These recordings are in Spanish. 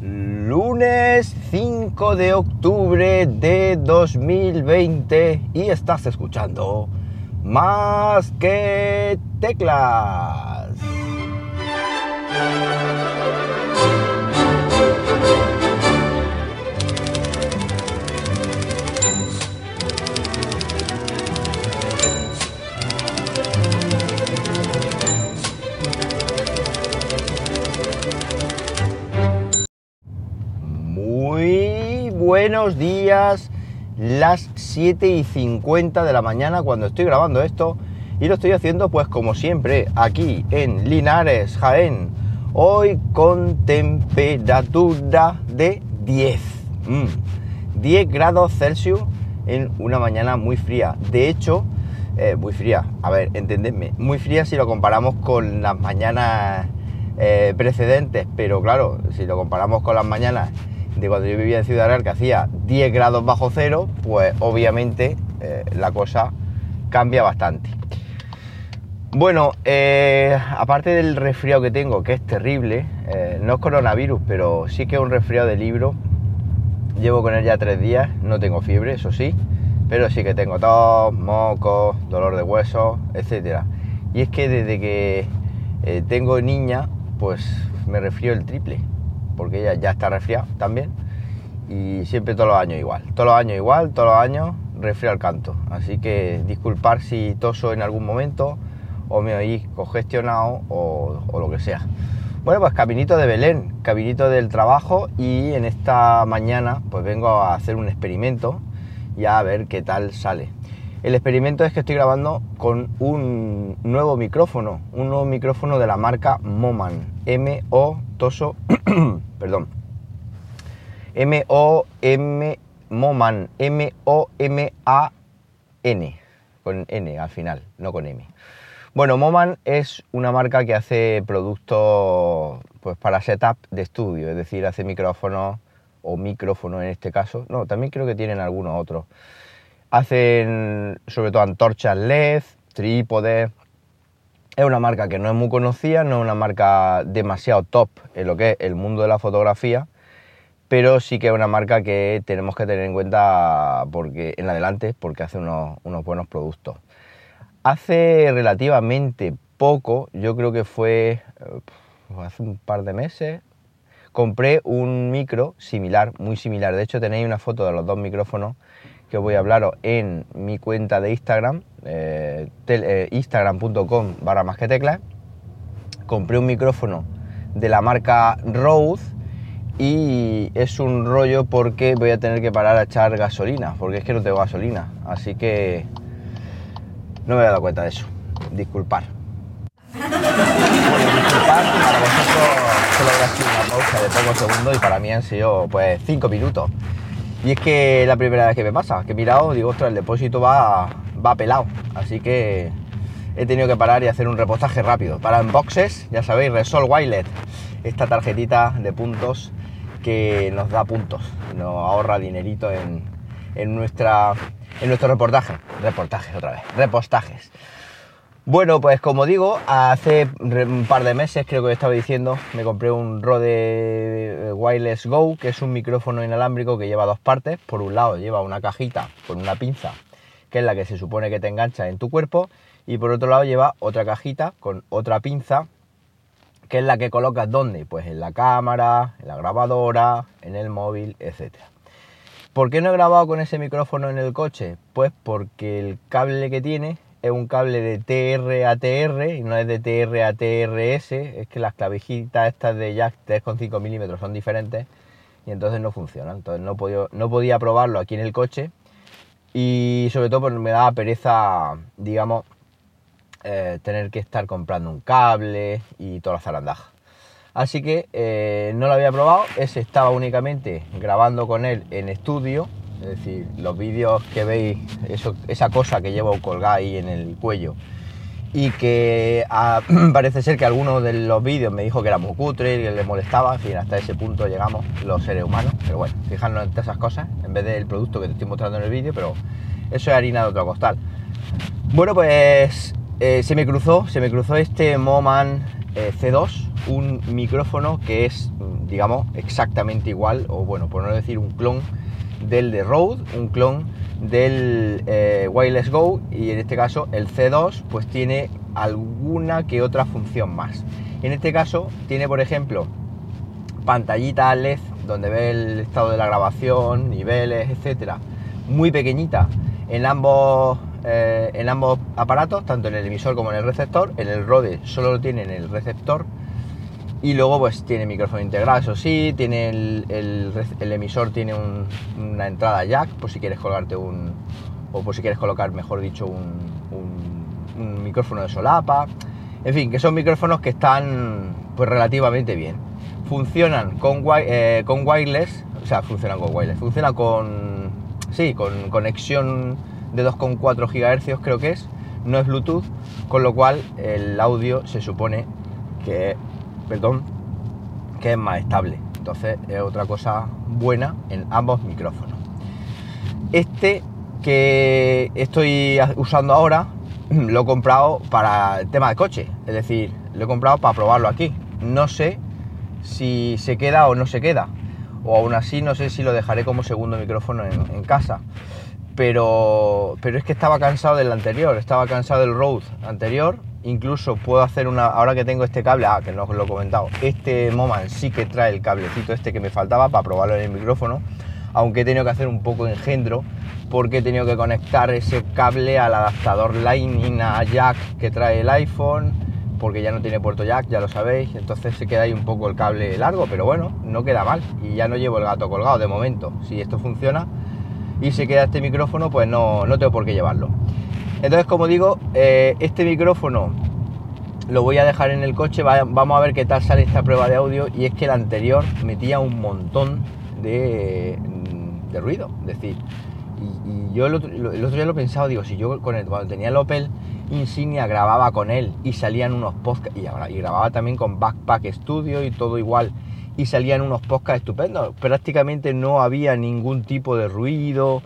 Lunes 5 de octubre de 2020 y estás escuchando más que teclas. Buenos días, las 7 y 50 de la mañana cuando estoy grabando esto. Y lo estoy haciendo pues como siempre aquí en Linares, Jaén, hoy con temperatura de 10, mm, 10 grados Celsius en una mañana muy fría. De hecho, eh, muy fría, a ver, entendedme, muy fría si lo comparamos con las mañanas eh, precedentes, pero claro, si lo comparamos con las mañanas de cuando yo vivía en Ciudad Real, que hacía 10 grados bajo cero, pues obviamente eh, la cosa cambia bastante. Bueno, eh, aparte del resfriado que tengo, que es terrible, eh, no es coronavirus, pero sí que es un resfriado de libro. Llevo con él ya tres días, no tengo fiebre, eso sí, pero sí que tengo tos, mocos, dolor de huesos, etc. Y es que desde que tengo niña, pues me resfrío el triple porque ella ya está resfriada también. Y siempre todos los años igual. Todos los años igual, todos los años resfriado al canto. Así que disculpar si toso en algún momento o me oís congestionado o, o lo que sea. Bueno, pues caminito de Belén, caminito del trabajo y en esta mañana pues vengo a hacer un experimento y a ver qué tal sale. El experimento es que estoy grabando con un nuevo micrófono, un nuevo micrófono de la marca Moman, M-O Toso, perdón, M-O-M Moman, M-O-M-A-N, con N al final, no con M. Bueno, Moman es una marca que hace productos pues, para setup de estudio, es decir, hace micrófonos o micrófono en este caso. No, también creo que tienen algunos otros. Hacen sobre todo antorchas LED, trípodes. Es una marca que no es muy conocida, no es una marca demasiado top en lo que es el mundo de la fotografía, pero sí que es una marca que tenemos que tener en cuenta porque, en adelante porque hace unos, unos buenos productos. Hace relativamente poco, yo creo que fue eh, hace un par de meses, compré un micro similar, muy similar. De hecho, tenéis una foto de los dos micrófonos que voy a hablaros en mi cuenta de Instagram, eh, eh, instagram.com barra más que teclas. Compré un micrófono de la marca Rode y es un rollo porque voy a tener que parar a echar gasolina, porque es que no tengo gasolina, así que no me he dado cuenta de eso. Disculpar. Bueno, disculpar, para vosotros solo habrá sido una pausa de pocos segundos y para mí han sido pues 5 minutos. Y es que la primera vez que me pasa, que he mirado, digo, ostras, el depósito va, va pelado. Así que he tenido que parar y hacer un repostaje rápido. Para boxes, ya sabéis, Resol Wilet, esta tarjetita de puntos que nos da puntos, nos ahorra dinerito en, en, nuestra, en nuestro reportaje. Reportajes otra vez, repostajes. Bueno, pues como digo, hace un par de meses, creo que estaba diciendo, me compré un Rode Wireless Go, que es un micrófono inalámbrico que lleva dos partes. Por un lado lleva una cajita con una pinza, que es la que se supone que te engancha en tu cuerpo, y por otro lado lleva otra cajita con otra pinza, que es la que colocas donde? Pues en la cámara, en la grabadora, en el móvil, etc. ¿Por qué no he grabado con ese micrófono en el coche? Pues porque el cable que tiene es un cable de TR a TR y no es de TR a TRS, es que las clavijitas estas de jack 3,5 milímetros son diferentes y entonces no funciona. Entonces no, podía, no podía probarlo aquí en el coche y sobre todo porque me daba pereza, digamos, eh, tener que estar comprando un cable y toda la zarandaja. Así que eh, no lo había probado, ese estaba únicamente grabando con él en estudio es decir, los vídeos que veis, eso, esa cosa que llevo colgada ahí en el cuello. Y que ah, parece ser que alguno de los vídeos me dijo que era muy cutre y que le molestaba, en fin, hasta ese punto llegamos los seres humanos, pero bueno, fijarnos en esas cosas en vez del producto que te estoy mostrando en el vídeo, pero eso es harina de otro costal. Bueno, pues eh, se me cruzó, se me cruzó este Moman eh, C2, un micrófono que es, digamos, exactamente igual, o bueno, por no decir un clon del de Rode, un clon del eh, Wireless Go y en este caso el C2 pues tiene alguna que otra función más. En este caso tiene por ejemplo pantallita LED donde ve el estado de la grabación, niveles, etcétera, muy pequeñita en ambos, eh, en ambos aparatos, tanto en el emisor como en el receptor. En el Rode solo lo tiene en el receptor y luego pues tiene micrófono integrado, eso sí, tiene el, emisor tiene una entrada jack por si quieres colgarte un, o por si quieres colocar, mejor dicho, un, micrófono de solapa. En fin, que son micrófonos que están pues relativamente bien. Funcionan con, eh, con wireless, o sea, funcionan con wireless, funciona con, sí, con conexión de 2,4 GHz creo que es, no es Bluetooth, con lo cual el audio se supone que perdón, que es más estable. Entonces es otra cosa buena en ambos micrófonos. Este que estoy usando ahora lo he comprado para el tema de coche, es decir, lo he comprado para probarlo aquí. No sé si se queda o no se queda, o aún así no sé si lo dejaré como segundo micrófono en, casa. Pero, pero es que estaba cansado del anterior, estaba cansado del Rode anterior Incluso puedo hacer una, ahora que tengo este cable, ah, que no os lo he comentado, este Moman sí que trae el cablecito este que me faltaba para probarlo en el micrófono, aunque he tenido que hacer un poco de engendro porque he tenido que conectar ese cable al adaptador Lightning a jack que trae el iPhone, porque ya no tiene puerto jack, ya lo sabéis, entonces se queda ahí un poco el cable largo, pero bueno, no queda mal y ya no llevo el gato colgado de momento. Si esto funciona y se queda este micrófono, pues no, no tengo por qué llevarlo. Entonces, como digo, eh, este micrófono lo voy a dejar en el coche, vamos a ver qué tal sale esta prueba de audio y es que el anterior metía un montón de, mm, ruido, es decir, y, yo el otro, día lo he pensado, digo, si yo con el, cuando tenía el Opel Insignia grababa con él y salían unos podcasts, y, y grababa también con Backpack Studio y todo igual, y salían unos podcasts estupendos, prácticamente no había ningún tipo de ruido,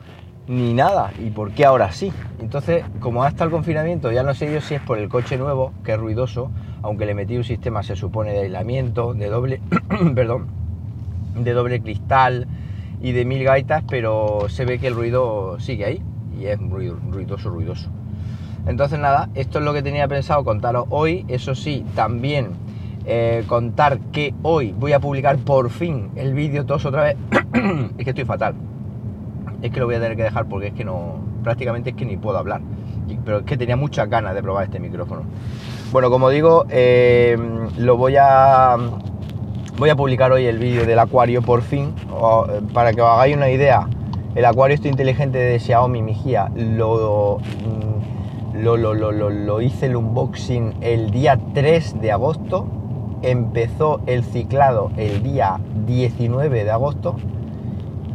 ni nada. ¿Y por qué ahora sí? Entonces, como hasta el confinamiento, ya no sé yo si es por el coche nuevo, que es ruidoso, aunque le metí un sistema, se supone, de aislamiento, de doble, perdón, de doble cristal y de mil gaitas, pero se ve que el ruido sigue ahí y es ruidoso, ruidoso. Entonces, nada, esto es lo que tenía pensado contaros hoy. Eso sí, también eh, contar que hoy voy a publicar por fin el vídeo todos otra vez. es que estoy fatal es que lo voy a tener que dejar porque es que no, prácticamente es que ni puedo hablar. pero es que tenía muchas ganas de probar este micrófono. Bueno, como digo, eh, lo voy a, voy a publicar hoy el vídeo del acuario por fin, para que os hagáis una idea. El acuario este inteligente de Xiaomi lo, mm, lo, lo, lo, lo hice el unboxing el día 3 de agosto. Empezó el ciclado el día 19 de agosto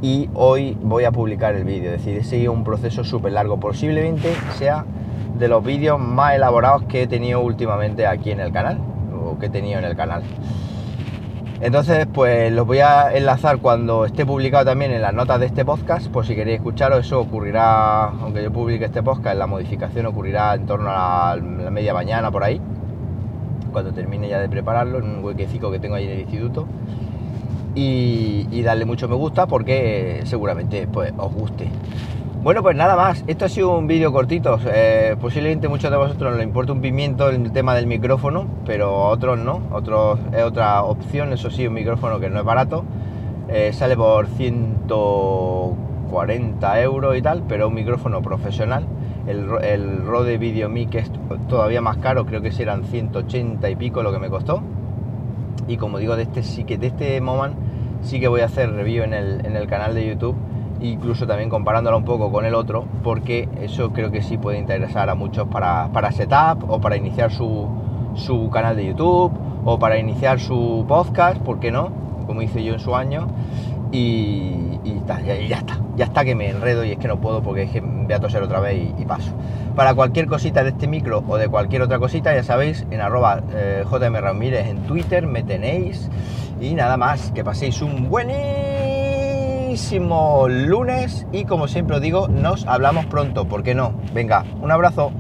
y hoy voy a publicar el vídeo. Es decir, sigue un proceso súper largo. Posiblemente sea de los vídeos más elaborados que he tenido últimamente aquí en el canal o que he tenido en el canal. Entonces, pues los voy a enlazar cuando esté publicado también en las notas de este podcast, por si queréis escucharlo, eso ocurrirá, aunque yo publique este podcast, la modificación ocurrirá en torno a la, media mañana por ahí, cuando termine ya de prepararlo, en un huequecito que tengo ahí en el instituto y, darle mucho me gusta porque seguramente pues, os guste. Bueno, pues nada más. Esto ha sido un vídeo cortito. Eh, posiblemente muchos de vosotros no le importa un pimiento el tema del micrófono, pero a otros no. Otros es otra opción. Eso sí, un micrófono que no es barato. Eh, sale por 140 euros y tal, pero un micrófono profesional. El, el Rode VideoMic es todavía más caro, creo que serán 180 y pico lo que me costó. Y como digo, de este sí que de este Moman sí que voy a hacer review en el, canal de YouTube, incluso también comparándolo un poco con el otro, porque eso creo que sí puede interesar a muchos para, para setup o para iniciar su, su canal de YouTube o para iniciar su podcast, ¿por qué no? Como hice yo en su año. Y, ya, está, ya está que me enredo y es que no puedo porque es que voy a toser otra vez y, paso. Para cualquier cosita de este micro o de cualquier otra cosita, ya sabéis, en arroba eh, JM Ramírez en Twitter me tenéis. Y nada más, que paséis un buenísimo lunes y como siempre os digo, nos hablamos pronto, ¿por qué no? Venga, un abrazo.